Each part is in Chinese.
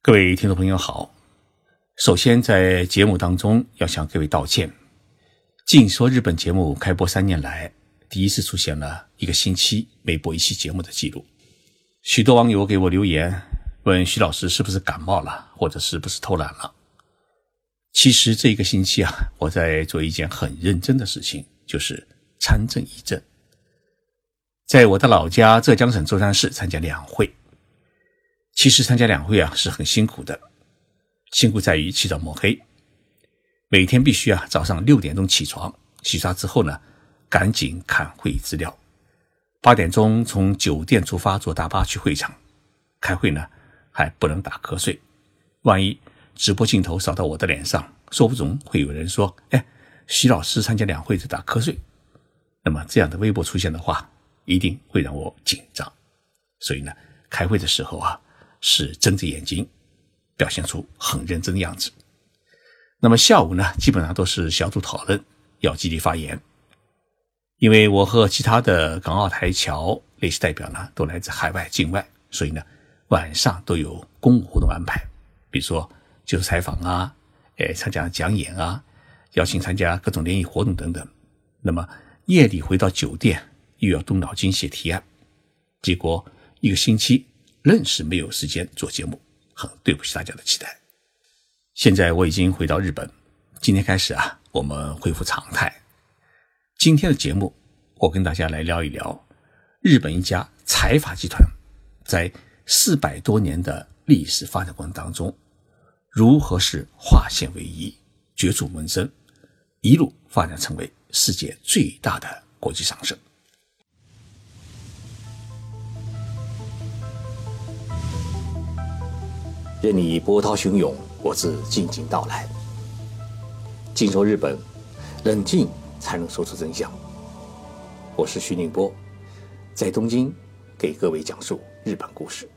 各位听众朋友好，首先在节目当中要向各位道歉。静说日本节目开播三年来，第一次出现了一个星期没播一期节目的记录。许多网友给我留言，问徐老师是不是感冒了，或者是不是偷懒了。其实这一个星期啊，我在做一件很认真的事情，就是参政议政。在我的老家浙江省舟山市参加两会。其实参加两会啊是很辛苦的，辛苦在于起早摸黑，每天必须啊早上六点钟起床，洗刷之后呢，赶紧看会议资料，八点钟从酒店出发坐大巴去会场开会呢，还不能打瞌睡，万一直播镜头扫到我的脸上，说不准会有人说：“哎，徐老师参加两会在打瞌睡。”那么这样的微博出现的话，一定会让我紧张，所以呢，开会的时候啊。是睁着眼睛，表现出很认真的样子。那么下午呢，基本上都是小组讨论，要积极发言。因为我和其他的港澳台侨那些代表呢，都来自海外境外，所以呢，晚上都有公务活动安排，比如说就是采访啊，哎，参加讲演啊，邀请参加各种联谊活动等等。那么夜里回到酒店，又要动脑筋写提案，结果一个星期。愣是没有时间做节目，很对不起大家的期待。现在我已经回到日本，今天开始啊，我们恢复常态。今天的节目，我跟大家来聊一聊日本一家财阀集团在四百多年的历史发展过程当中，如何是化险为夷、绝处逢生，一路发展成为世界最大的国际商社。任你波涛汹涌，我自静静到来。静说日本，冷静才能说出真相。我是徐宁波，在东京给各位讲述日本故事。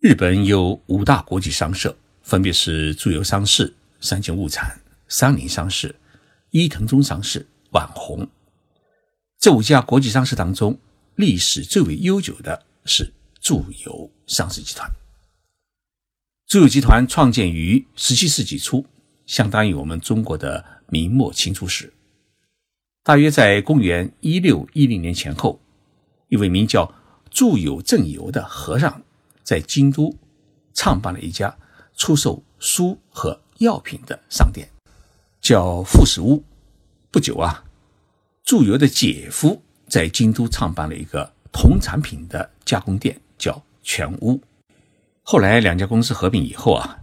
日本有五大国际商社，分别是住友商事、三井物产、三菱商事、伊藤忠商事、万宏。这五家国际商社当中，历史最为悠久的是住友商事集团。住友集团创建于十七世纪初，相当于我们中国的明末清初时。大约在公元一六一零年前后，一位名叫祝友正游的和尚在京都创办了一家出售书和药品的商店，叫富士屋。不久啊，住友的姐夫在京都创办了一个铜产品的加工店，叫全屋。后来两家公司合并以后啊，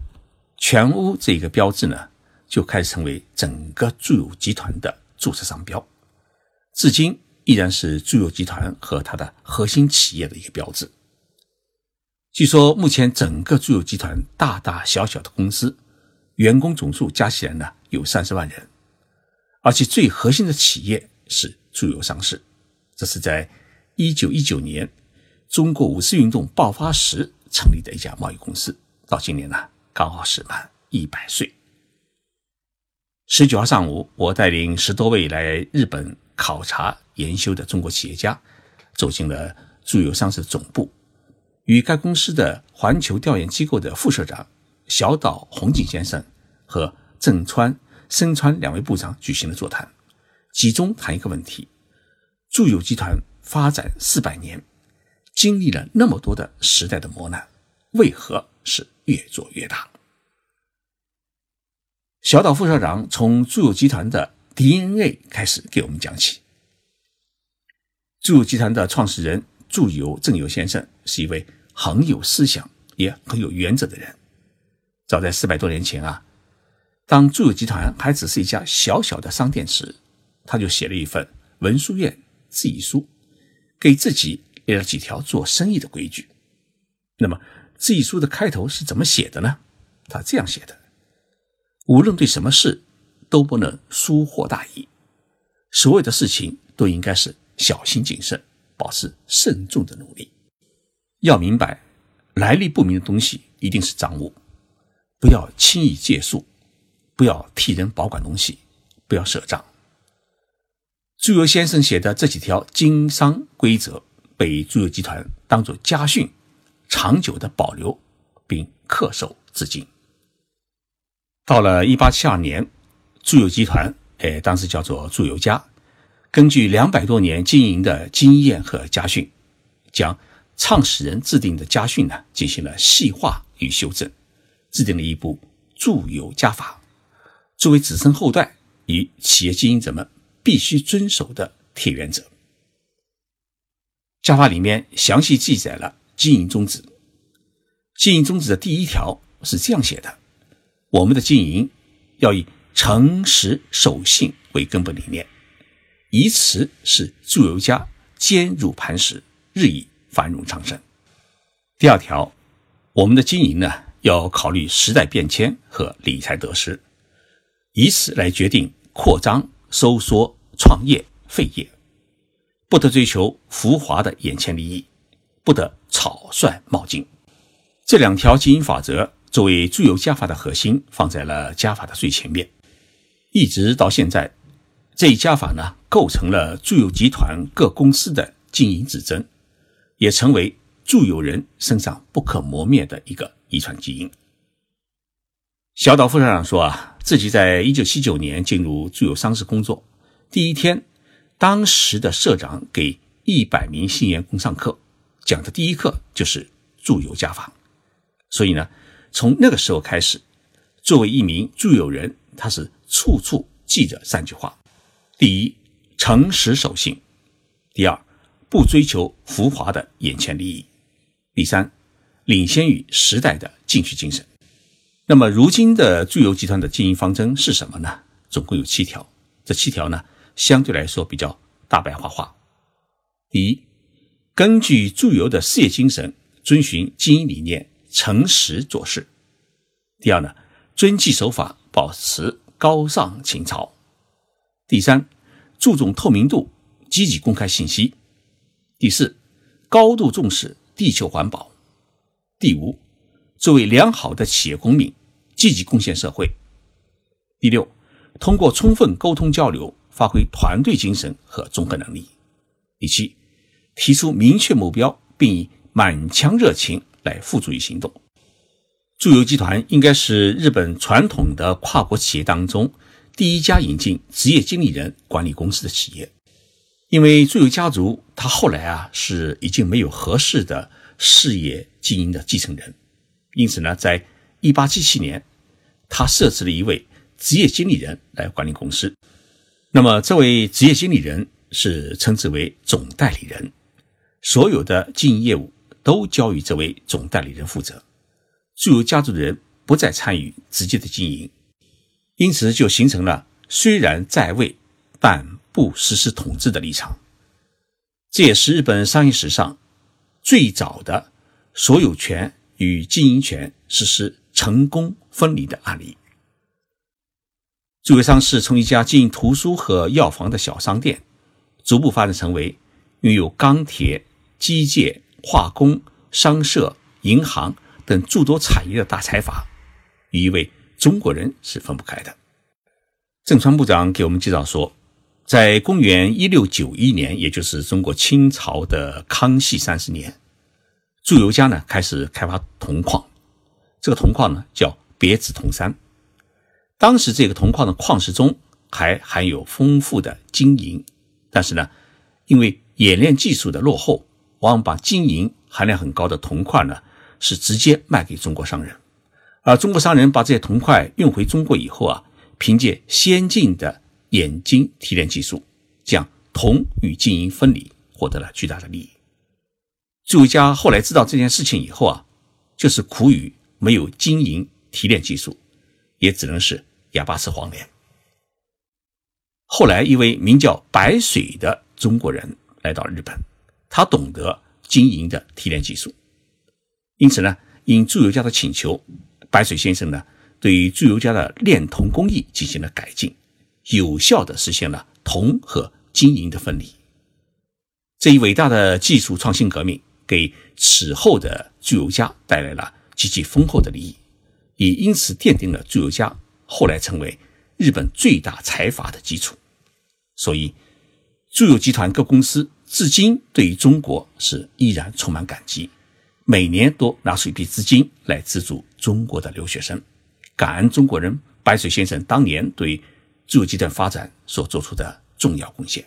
全屋这个标志呢，就开始成为整个住友集团的注册商标，至今依然是住友集团和它的核心企业的一个标志。据说目前整个住友集团大大小小的公司员工总数加起来呢有三十万人，而且最核心的企业是住友商事，这是在一九一九年中国五四运动爆发时。成立的一家贸易公司，到今年呢刚好是满一百岁。十九号上午，我带领十多位来日本考察研修的中国企业家，走进了住友商事总部，与该公司的环球调研机构的副社长小岛宏景先生和正川、深川两位部长举行了座谈，集中谈一个问题：住友集团发展四百年。经历了那么多的时代的磨难，为何是越做越大？小岛副社长从住友集团的 DNA 开始给我们讲起。住友集团的创始人住友正友先生是一位很有思想也很有原则的人。早在四百多年前啊，当住友集团还只是一家小小的商店时，他就写了一份文书院自议书，给自己。列了几条做生意的规矩。那么这一书的开头是怎么写的呢？他这样写的：无论对什么事都不能疏忽大意，所有的事情都应该是小心谨慎，保持慎重的努力。要明白，来历不明的东西一定是赃物，不要轻易借数，不要替人保管东西，不要赊账。朱由先生写的这几条经商规则。被住友集团当作家训，长久的保留并恪守至今。到了一八七二年，住友集团，哎，当时叫做住友家，根据两百多年经营的经验和家训，将创始人制定的家训呢进行了细化与修正，制定了一部住友家法，作为子孙后代与企业经营者们必须遵守的铁原则。家法里面详细记载了经营宗旨。经营宗旨的第一条是这样写的：我们的经营要以诚实守信为根本理念，以此使住友家坚如磐石，日益繁荣昌盛。第二条，我们的经营呢要考虑时代变迁和理财得失，以此来决定扩张、收缩、创业、废业。不得追求浮华的眼前利益，不得草率冒进。这两条经营法则作为住友家法的核心，放在了家法的最前面。一直到现在，这一家法呢，构成了住友集团各公司的经营指针，也成为住友人身上不可磨灭的一个遗传基因。小岛副社长说啊，自己在一九七九年进入住友商事工作第一天。当时的社长给一百名新员工上课，讲的第一课就是住友家法。所以呢，从那个时候开始，作为一名住友人，他是处处记着三句话：第一，诚实守信；第二，不追求浮华的眼前利益；第三，领先于时代的进取精神。那么，如今的住友集团的经营方针是什么呢？总共有七条。这七条呢？相对来说比较大白话化。第一，根据住友的事业精神，遵循经营理念，诚实做事。第二呢，遵纪守法，保持高尚情操。第三，注重透明度，积极公开信息。第四，高度重视地球环保。第五，作为良好的企业公民，积极贡献社会。第六，通过充分沟通交流。发挥团队精神和综合能力。第七，提出明确目标，并以满腔热情来付诸于行动。住友集团应该是日本传统的跨国企业当中第一家引进职业经理人管理公司的企业。因为住友家族他后来啊是已经没有合适的事业经营的继承人，因此呢，在一八七七年，他设置了一位职业经理人来管理公司。那么，这位职业经理人是称之为总代理人，所有的经营业务都交于这位总代理人负责。住友家族的人不再参与直接的经营，因此就形成了虽然在位但不实施统治的立场。这也是日本商业史上最早的所有权与经营权实施成功分离的案例。住友商是从一家经营图书和药房的小商店，逐步发展成为拥有钢铁、机械、化工、商社、银行等诸多产业的大财阀，与一位中国人是分不开的。郑川部长给我们介绍说，在公元一六九一年，也就是中国清朝的康熙三十年，祝由家呢开始开发铜矿，这个铜矿呢叫别子铜山。当时这个铜矿的矿石中还含有丰富的金银，但是呢，因为冶炼技术的落后，往往把金银含量很高的铜块呢是直接卖给中国商人，而中国商人把这些铜块运回中国以后啊，凭借先进的冶金提炼技术，将铜与金银分离，获得了巨大的利益。住家后来知道这件事情以后啊，就是苦于没有金银提炼技术。也只能是哑巴吃黄连。后来，一位名叫白水的中国人来到日本，他懂得经营的提炼技术，因此呢，应住友家的请求，白水先生呢，对于住友家的炼铜工艺进行了改进，有效的实现了铜和金银的分离。这一伟大的技术创新革命，给此后的住友家带来了极其丰厚的利益。也因此奠定了住友家后来成为日本最大财阀的基础。所以，住友集团各公司至今对于中国是依然充满感激，每年都拿出一笔资金来资助中国的留学生，感恩中国人白水先生当年对住友集团发展所做出的重要贡献。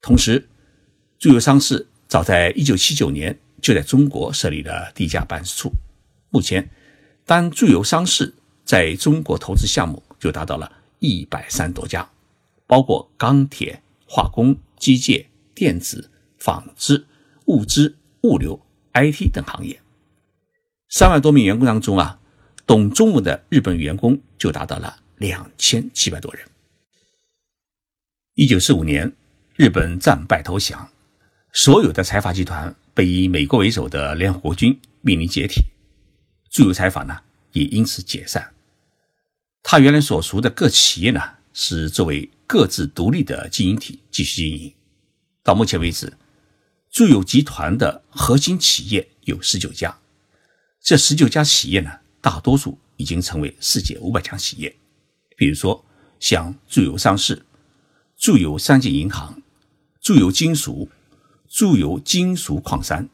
同时，住友商事早在1979年就在中国设立了第一家办事处。目前，单住友商事在中国投资项目就达到了一百三多家，包括钢铁、化工、机械、电子、纺织、物资、物流、IT 等行业。三万多名员工当中啊，懂中文的日本员工就达到了两千七百多人。一九四五年，日本战败投降，所有的财阀集团被以美国为首的联合国军命令解体。住友财阀呢，也因此解散。他原来所属的各企业呢，是作为各自独立的经营体继续经营。到目前为止，住友集团的核心企业有十九家。这十九家企业呢，大多数已经成为世界五百强企业。比如说，像住友商事、住友三井银行、住友金属、住友金属矿山、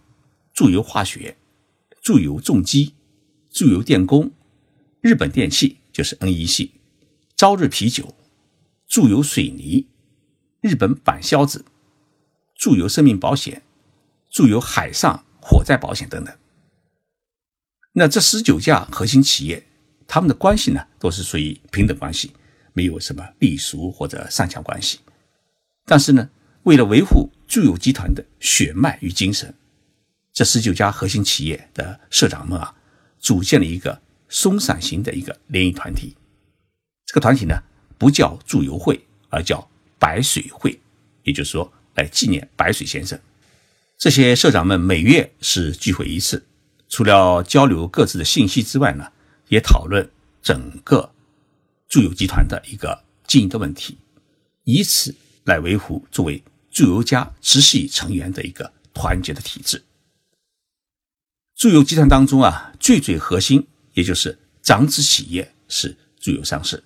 住友化学、住友重机。住友电工、日本电器就是 NEC、朝日啤酒、住友水泥、日本板销子、住友生命保险、住友海上火灾保险等等。那这十九家核心企业，他们的关系呢，都是属于平等关系，没有什么隶属或者上下关系。但是呢，为了维护住友集团的血脉与精神，这十九家核心企业的社长们啊。组建了一个松散型的一个联谊团体，这个团体呢不叫祝游会，而叫白水会，也就是说来纪念白水先生。这些社长们每月是聚会一次，除了交流各自的信息之外呢，也讨论整个祝友集团的一个经营的问题，以此来维护作为祝由家直系成员的一个团结的体制。住友集团当中啊，最最核心，也就是长子企业是住友商事。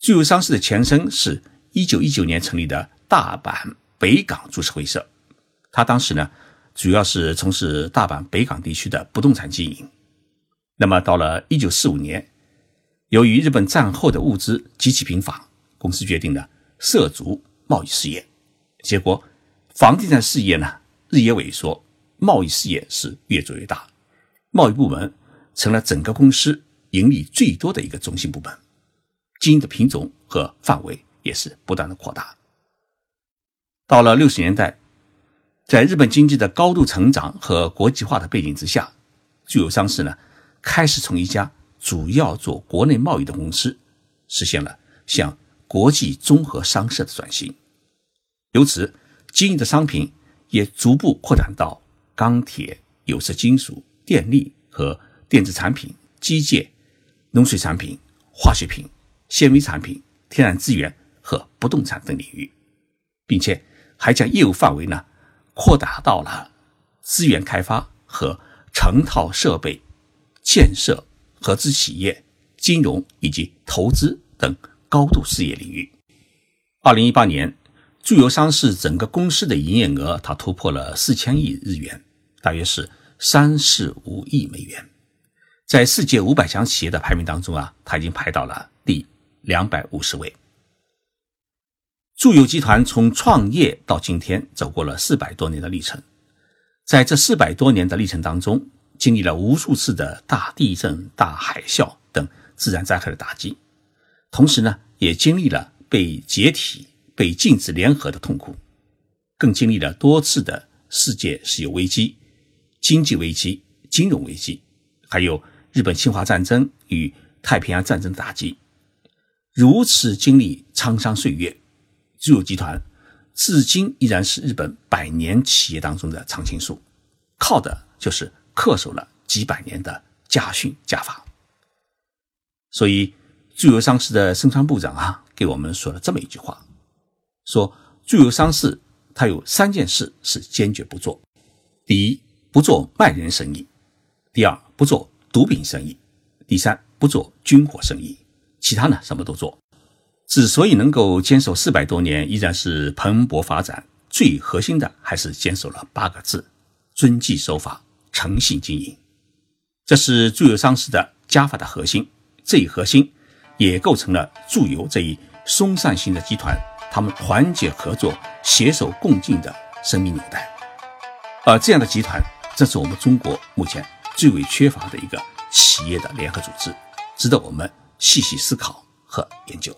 住友商事的前身是一九一九年成立的大阪北港株式会社，它当时呢，主要是从事大阪北港地区的不动产经营。那么到了一九四五年，由于日本战后的物资极其贫乏，公司决定呢涉足贸易事业，结果房地产事业呢日益萎缩。贸易事业是越做越大，贸易部门成了整个公司盈利最多的一个中心部门，经营的品种和范围也是不断的扩大。到了六十年代，在日本经济的高度成长和国际化的背景之下，具有商事呢开始从一家主要做国内贸易的公司，实现了向国际综合商社的转型，由此经营的商品也逐步扩展到。钢铁、有色金属、电力和电子产品、机械、农水产品、化学品、纤维产品、天然资源和不动产等领域，并且还将业务范围呢扩大到了资源开发和成套设备建设、合资企业、金融以及投资等高度事业领域。二零一八年。住友商事整个公司的营业额，它突破了四千亿日元，大约是三四五亿美元。在世界五百强企业的排名当中啊，它已经排到了第两百五十位。住友集团从创业到今天，走过了四百多年的历程。在这四百多年的历程当中，经历了无数次的大地震、大海啸等自然灾害的打击，同时呢，也经历了被解体。被禁止联合的痛苦，更经历了多次的世界石油危机、经济危机、金融危机，还有日本侵华战争与太平洋战争的打击。如此经历沧桑岁月，住友集团至今依然是日本百年企业当中的常青树，靠的就是恪守了几百年的家训家法。所以，住友商事的生川部长啊，给我们说了这么一句话。说住友商事，他有三件事是坚决不做：第一，不做卖人生意；第二，不做毒品生意；第三，不做军火生意。其他呢，什么都做。之所以能够坚守四百多年，依然是蓬勃发展，最核心的还是坚守了八个字：遵纪守法、诚信经营，这是住友商事的加法的核心。这一核心也构成了住友这一松散型的集团，他们团结合作、携手共进的生命纽带。而这样的集团，这是我们中国目前最为缺乏的一个企业的联合组织，值得我们细细思考和研究。